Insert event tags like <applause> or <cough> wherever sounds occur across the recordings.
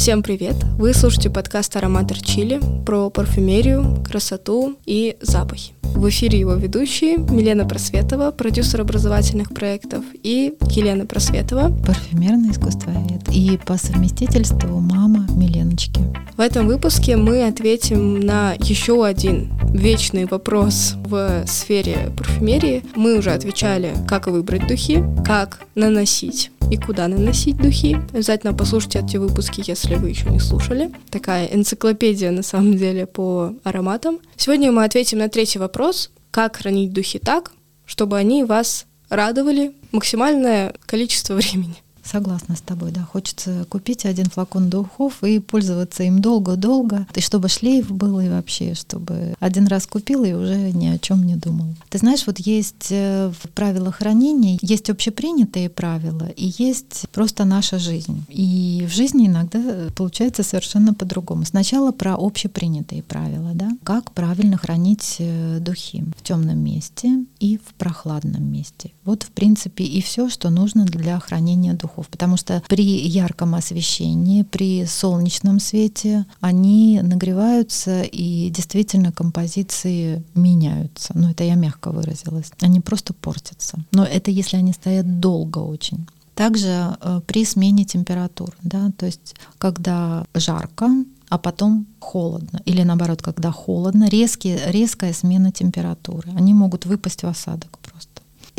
Всем привет! Вы слушаете подкаст «Ароматор Чили» про парфюмерию, красоту и запахи. В эфире его ведущие Милена Просветова, продюсер образовательных проектов, и Елена Просветова, парфюмерный искусствовед и по совместительству мама Миленочки. В этом выпуске мы ответим на еще один вечный вопрос в сфере парфюмерии. Мы уже отвечали, как выбрать духи, как наносить и куда наносить духи. Обязательно послушайте эти выпуски, если вы еще не слушали. Такая энциклопедия, на самом деле, по ароматам. Сегодня мы ответим на третий вопрос. Как хранить духи так, чтобы они вас радовали максимальное количество <laughs> времени? Согласна с тобой, да. Хочется купить один флакон духов и пользоваться им долго-долго, и чтобы шлейф был, и вообще, чтобы один раз купил и уже ни о чем не думал. Ты знаешь, вот есть э, в правилах хранения, есть общепринятые правила, и есть просто наша жизнь. И в жизни иногда получается совершенно по-другому. Сначала про общепринятые правила, да. Как правильно хранить э, духи в темном месте и в прохладном месте. Вот, в принципе, и все, что нужно для хранения духов духов, потому что при ярком освещении, при солнечном свете они нагреваются и действительно композиции меняются. Ну, это я мягко выразилась. Они просто портятся. Но это если они стоят долго очень. Также э, при смене температур, да, то есть когда жарко, а потом холодно, или наоборот, когда холодно, резкие, резкая смена температуры, они могут выпасть в осадок.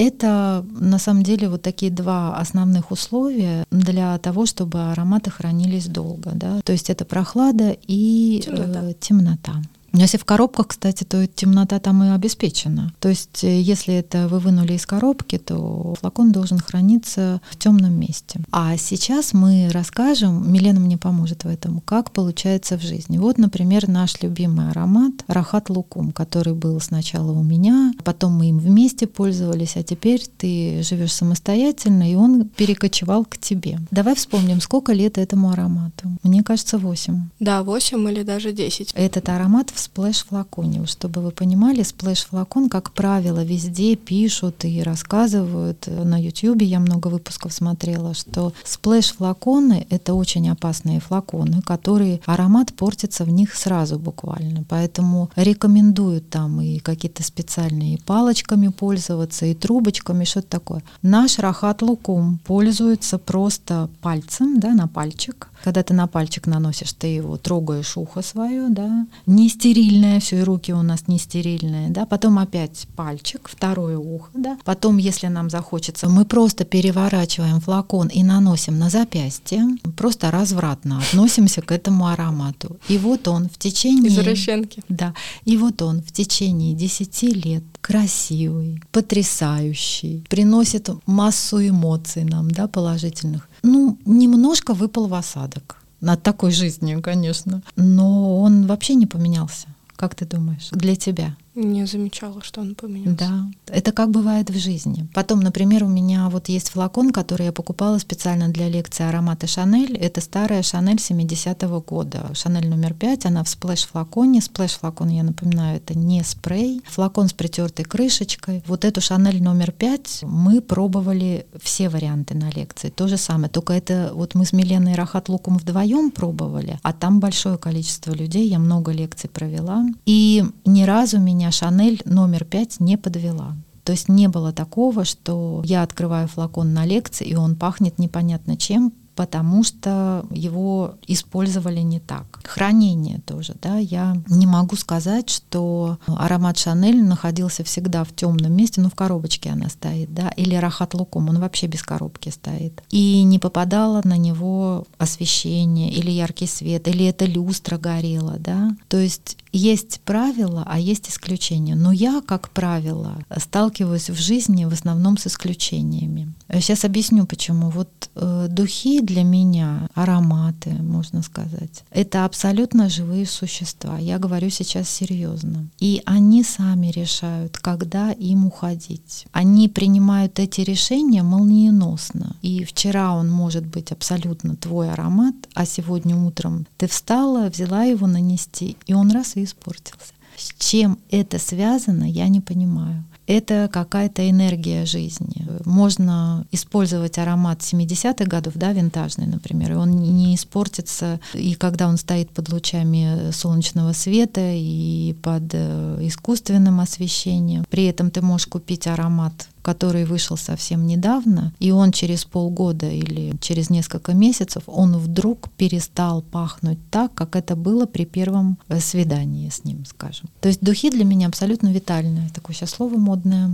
Это на самом деле вот такие два основных условия для того, чтобы ароматы хранились долго. Да? То есть это прохлада и темнота. Э, темнота. Если в коробках, кстати, то темнота там и обеспечена. То есть, э, если это вы вынули из коробки, то флакон должен храниться в темном месте. А сейчас мы расскажем, Милена мне поможет в этом, как получается в жизни. Вот, например, наш любимый аромат Рахат Лукум, который был сначала у меня, потом мы им вместе пользовались, а теперь ты живешь самостоятельно, и он перекочевал к тебе. Давай вспомним, сколько лет этому аромату. Мне кажется, 8. Да, 8 или даже 10. Этот аромат в splash-флаконе. Чтобы вы понимали, splash-флакон, как правило, везде пишут и рассказывают. На YouTube я много выпусков смотрела, что splash-флаконы — это очень опасные флаконы, которые аромат портится в них сразу буквально. Поэтому рекомендуют там и какие-то специальные палочками пользоваться, и трубочками, что-то такое. Наш Рахат Лукум пользуется просто пальцем, да, на пальчик, когда ты на пальчик наносишь, ты его трогаешь ухо свое, да, не стерильное, все, и руки у нас не стерильные, да, потом опять пальчик, второе ухо, да, потом, если нам захочется, мы просто переворачиваем флакон и наносим на запястье, просто развратно относимся к этому аромату. И вот он в течение... Извращенки. Да, и вот он в течение 10 лет красивый, потрясающий, приносит массу эмоций нам, да, положительных. Ну, немножко выпал в осадок над такой жизнью, конечно. Но он вообще не поменялся. Как ты думаешь, для тебя? Не замечала, что он поменялся. Да, это как бывает в жизни. Потом, например, у меня вот есть флакон, который я покупала специально для лекции аромата Шанель. Это старая Шанель 70-го года. Шанель номер 5, она в splash-флаконе. Splash-флакон, я напоминаю, это не спрей. Флакон с притертой крышечкой. Вот эту Шанель номер 5 мы пробовали все варианты на лекции. То же самое, только это вот мы с Миленой Рахат Луком вдвоем пробовали, а там большое количество людей, я много лекций провела. И ни разу меня меня Шанель номер пять не подвела. То есть не было такого, что я открываю флакон на лекции, и он пахнет непонятно чем, потому что его использовали не так. Хранение тоже, да, я не могу сказать, что аромат Шанель находился всегда в темном месте, ну в коробочке она стоит, да, или Рахат Лукум, он вообще без коробки стоит. И не попадало на него освещение или яркий свет, или это люстра горела, да. То есть есть правила, а есть исключения. Но я, как правило, сталкиваюсь в жизни в основном с исключениями. Сейчас объясню, почему. Вот э, духи для меня, ароматы, можно сказать, это абсолютно живые существа. Я говорю сейчас серьезно. И они сами решают, когда им уходить. Они принимают эти решения молниеносно. И вчера он может быть абсолютно твой аромат, а сегодня утром ты встала, взяла его нанести, и он раз и испортился. С чем это связано, я не понимаю. Это какая-то энергия жизни. Можно использовать аромат 70-х годов, да, винтажный, например, и он не испортится, и когда он стоит под лучами солнечного света и под э, искусственным освещением. При этом ты можешь купить аромат который вышел совсем недавно, и он через полгода или через несколько месяцев, он вдруг перестал пахнуть так, как это было при первом э, свидании с ним, скажем. То есть духи для меня абсолютно витальные. Такое сейчас слово модное.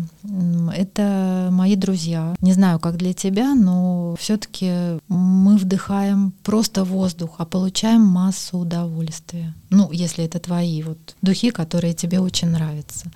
Это мои друзья. Не знаю, как для тебя, но все-таки мы вдыхаем просто воздух, а получаем массу удовольствия. Ну, если это твои вот духи, которые тебе очень нравятся.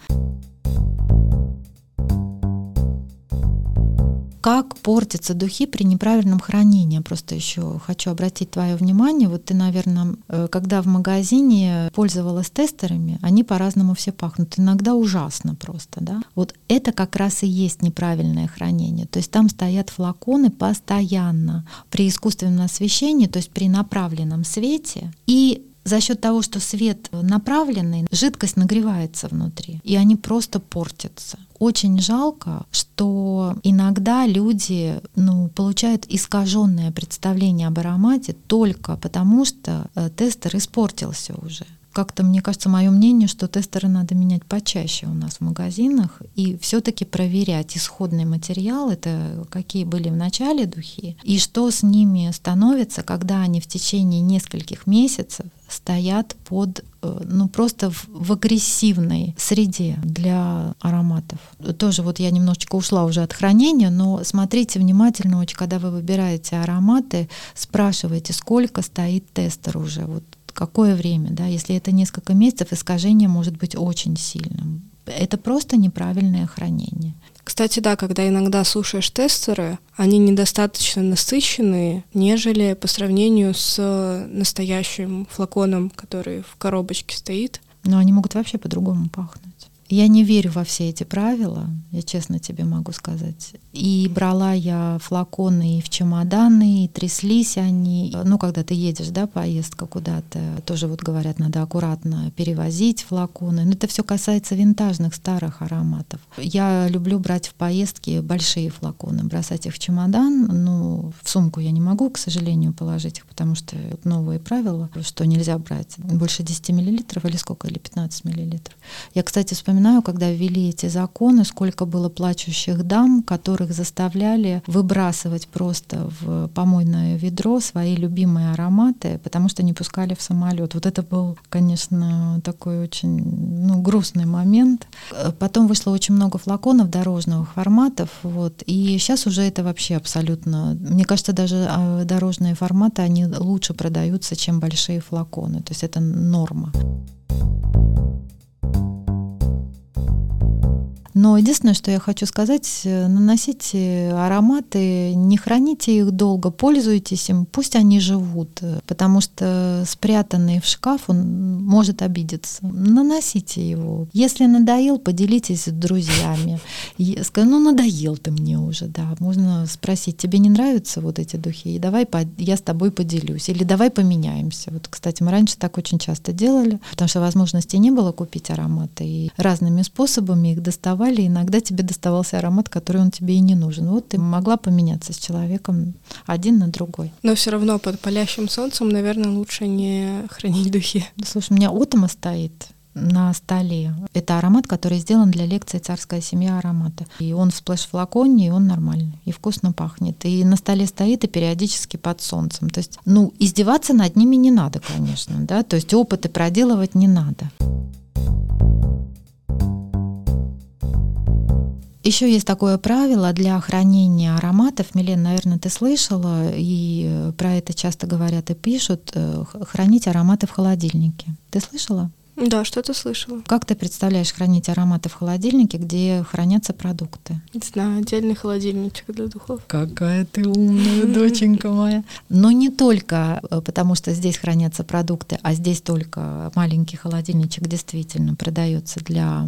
Как портятся духи при неправильном хранении. Просто еще хочу обратить твое внимание. Вот ты, наверное, э, когда в магазине пользовалась тестерами, они по-разному все пахнут. Иногда ужасно просто, да. Вот это как раз и есть неправильное хранение. То есть там стоят флаконы постоянно при искусственном освещении, то есть при направленном свете. И за счет того, что свет направленный, жидкость нагревается внутри, и они просто портятся. Очень жалко, что иногда люди ну, получают искаженное представление об аромате только потому, что э, тестер испортился уже как-то, мне кажется, мое мнение, что тестеры надо менять почаще у нас в магазинах и все-таки проверять исходный материал, это какие были в начале духи, и что с ними становится, когда они в течение нескольких месяцев стоят под, э, ну просто в, в агрессивной среде для ароматов. Тоже вот я немножечко ушла уже от хранения, но смотрите внимательно, очень, когда вы выбираете ароматы, спрашивайте, сколько стоит тестер уже, вот какое время, да, если это несколько месяцев, искажение может быть очень сильным. Это просто неправильное хранение. Кстати, да, когда иногда слушаешь тестеры, они недостаточно насыщенные, нежели по сравнению с настоящим флаконом, который в коробочке стоит. Но они могут вообще по-другому пахнуть. Я не верю во все эти правила, я честно тебе могу сказать. И брала я флаконы и в чемоданы, и тряслись они. Ну, когда ты едешь, да, поездка куда-то, тоже вот говорят, надо аккуратно перевозить флаконы. Но это все касается винтажных старых ароматов. Я люблю брать в поездки большие флаконы, бросать их в чемодан. Ну, в сумку я не могу, к сожалению, положить их, потому что новые правила, что нельзя брать больше 10 миллилитров или сколько, или 15 миллилитров. Я, кстати, вспоминаю вспоминаю, когда ввели эти законы, сколько было плачущих дам, которых заставляли выбрасывать просто в помойное ведро свои любимые ароматы, потому что не пускали в самолет. Вот это был, конечно, такой очень ну, грустный момент. Потом вышло очень много флаконов дорожных форматов, вот, и сейчас уже это вообще абсолютно, мне кажется, даже а, дорожные форматы, они лучше продаются, чем большие флаконы, то есть это норма. Но единственное, что я хочу сказать, э, наносите ароматы, не храните их долго, пользуйтесь им, пусть они живут, э, потому что спрятанный в шкаф он может обидеться. Наносите его. Если надоел, поделитесь с друзьями. Скажи, ну надоел ты мне уже, да. Можно спросить, тебе не нравятся вот эти духи? И давай я с тобой поделюсь. Или давай поменяемся. Вот, кстати, мы раньше так очень часто делали, потому что возможности не было купить ароматы. И разными способами их доставать доставали, иногда тебе доставался аромат, который он тебе и не нужен. Вот ты могла поменяться с человеком один на другой. Но все равно под палящим солнцем, наверное, лучше не хранить духи. Слушай, у меня отома стоит на столе. Это аромат, который сделан для лекции «Царская семья аромата». И он в splash-флаконе, и он нормальный, и вкусно пахнет. И на столе стоит, и периодически под солнцем. То есть, ну, издеваться над ними не надо, конечно, да, то есть опыты проделывать не надо. Еще есть такое правило для хранения ароматов. Милен, наверное, ты слышала, и э, про это часто говорят и пишут, э, хранить ароматы в холодильнике. Ты слышала? Да, что-то слышала. Как ты представляешь хранить ароматы в холодильнике, где хранятся продукты? Не знаю, отдельный холодильничек для духов. Какая ты умная, доченька моя. Но не только э, потому, что здесь хранятся продукты, а здесь только маленький холодильничек действительно продается для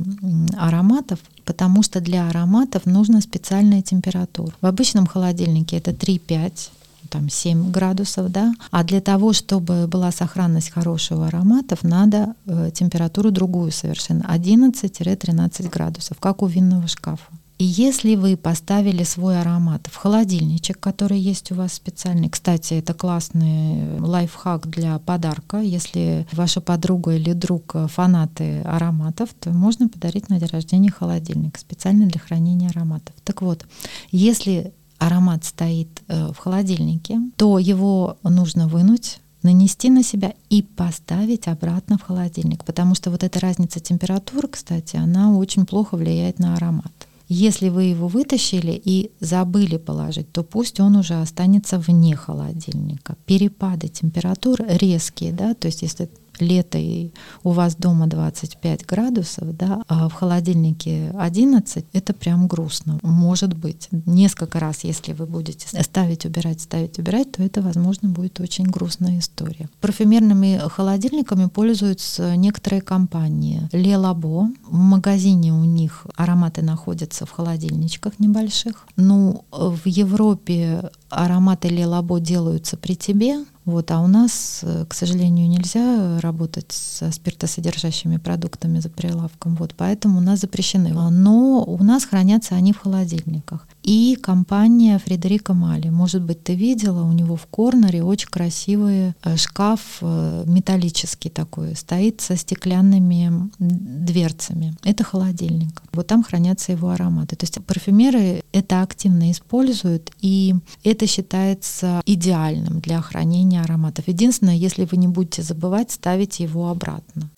ароматов, потому что для ароматов нужна специальная температура. В обычном холодильнике это 3-5 там 7 градусов, да, а для того, чтобы была сохранность хорошего ароматов, надо э, температуру другую совершенно, 11-13 градусов, как у винного шкафа. И если вы поставили свой аромат в холодильничек, который есть у вас специальный, кстати, это классный лайфхак для подарка, если ваша подруга или друг фанаты ароматов, то можно подарить на день рождения холодильник специально для хранения ароматов. Так вот, если аромат стоит э, в холодильнике, то его нужно вынуть нанести на себя и поставить обратно в холодильник, потому что вот эта разница температур, кстати, она очень плохо влияет на аромат. Если вы его вытащили и забыли положить, то пусть он уже останется вне холодильника. Перепады температур резкие, да, то есть если лето и у вас дома 25 градусов, да, а в холодильнике 11, это прям грустно. Может быть, несколько раз, если вы будете ставить, убирать, ставить, убирать, то это, возможно, будет очень грустная история. Парфюмерными холодильниками пользуются некоторые компании. Ле Лабо, в магазине у них ароматы находятся в холодильничках небольших. Ну, в Европе ароматы Ле Лабо делаются при тебе, вот, а у нас, э, к сожалению, нельзя работать со спиртосодержащими продуктами за прилавком, вот, поэтому у нас запрещены. Но у нас хранятся они в холодильниках. И компания Фредерика Мали. Может быть, ты видела, у него в корнере очень красивый э, шкаф э, металлический такой, стоит со стеклянными дверцами. Это холодильник. Вот там хранятся его ароматы. То есть парфюмеры это активно используют, и это считается идеальным для хранения ароматов. Единственное, если вы не будете забывать ставить его обратно.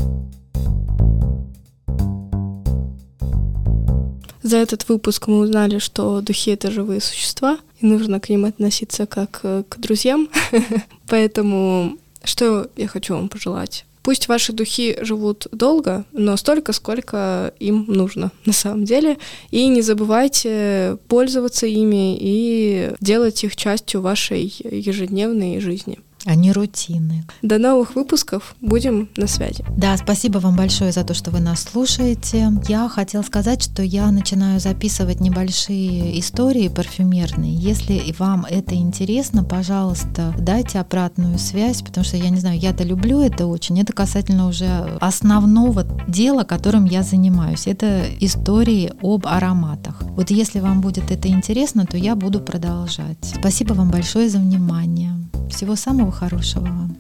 За этот выпуск мы узнали, что духи — это живые существа, и нужно к ним относиться как э, к друзьям. <laughs> Поэтому что я хочу вам пожелать? Пусть ваши духи живут долго, но столько, сколько им нужно на самом деле. И не забывайте пользоваться ими и делать их частью вашей ежедневной жизни а не рутины. До новых выпусков. Будем на связи. Да, спасибо вам большое за то, что вы нас слушаете. Я хотела сказать, что я начинаю записывать небольшие истории парфюмерные. Если вам это интересно, пожалуйста, дайте обратную связь, потому что я не знаю, я-то люблю это очень. Это касательно уже основного дела, которым я занимаюсь. Это истории об ароматах. Вот если вам будет это интересно, то я буду продолжать. Спасибо вам большое за внимание. Всего самого хорошего вам.